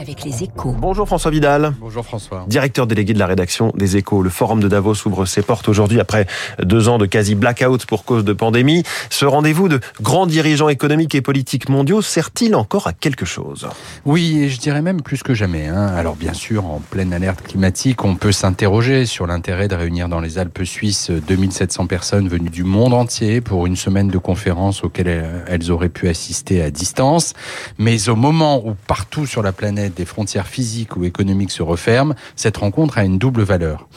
avec les échos. Bonjour François Vidal. Bonjour François. Directeur délégué de la rédaction des échos. Le forum de Davos ouvre ses portes aujourd'hui après deux ans de quasi blackout pour cause de pandémie. Ce rendez-vous de grands dirigeants économiques et politiques mondiaux sert-il encore à quelque chose? Oui, et je dirais même plus que jamais. Hein. Alors bien sûr, en pleine alerte climatique, on peut s'interroger sur l'intérêt de réunir dans les Alpes suisses 2700 personnes venues du monde entier pour une semaine de conférences auxquelles elles auraient pu assister à distance. Mais au moment où partout sur la planète des frontières physiques ou économiques se referment, cette rencontre a une double valeur.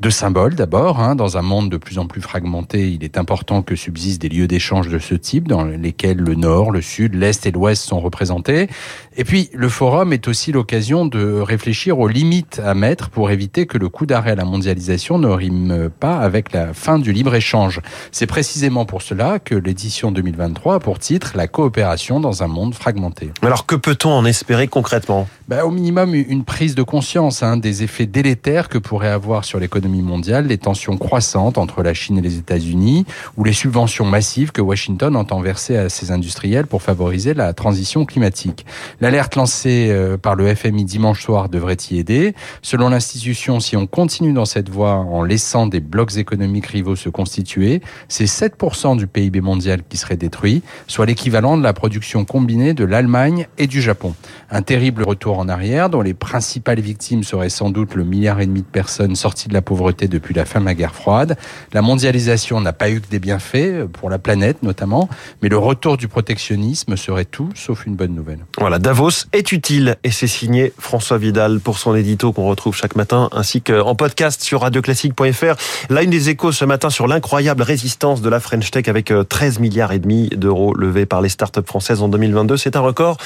De symbole d'abord, hein, dans un monde de plus en plus fragmenté, il est important que subsistent des lieux d'échange de ce type dans lesquels le nord, le sud, l'est et l'ouest sont représentés. Et puis le forum est aussi l'occasion de réfléchir aux limites à mettre pour éviter que le coup d'arrêt à la mondialisation ne rime pas avec la fin du libre-échange. C'est précisément pour cela que l'édition 2023 a pour titre La coopération dans un monde fragmenté. Alors que peut-on en espérer concrètement? Bah, Au minimum, une prise de conscience hein, des effets délétères que pourraient avoir sur l'économie mondiale les tensions croissantes entre la Chine et les États-Unis ou les subventions massives que Washington entend verser à ses industriels pour favoriser la transition climatique. L'alerte lancée euh, par le FMI dimanche soir devrait y aider. Selon l'institution, si on continue dans cette voie en laissant des blocs économiques rivaux se constituer, c'est 7% du PIB mondial qui serait détruit, soit l'équivalent de la production combinée de l'Allemagne et du Japon. Un terrible retour en arrière, dont les principales victimes seraient sans doute le milliard et demi de personnes sorties de la pauvreté depuis la fin de la guerre froide. La mondialisation n'a pas eu que des bienfaits, euh, pour la planète notamment, mais le retour du protectionnisme serait tout sauf une bonne nouvelle. Voilà, Davos est utile et c'est signé François Vidal pour son édito qu'on retrouve chaque matin ainsi qu'en podcast sur radioclassique.fr. Là, une des échos ce matin sur l'incroyable résistance de la French Tech avec 13 euh, milliards et demi d'euros levés par les startups françaises en 2022. C'est un record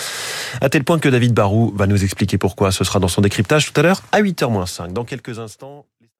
à tel point que David Barou va nous expliquer pourquoi. Ce sera dans son décryptage tout à l'heure à 8h-5. Dans quelques instants.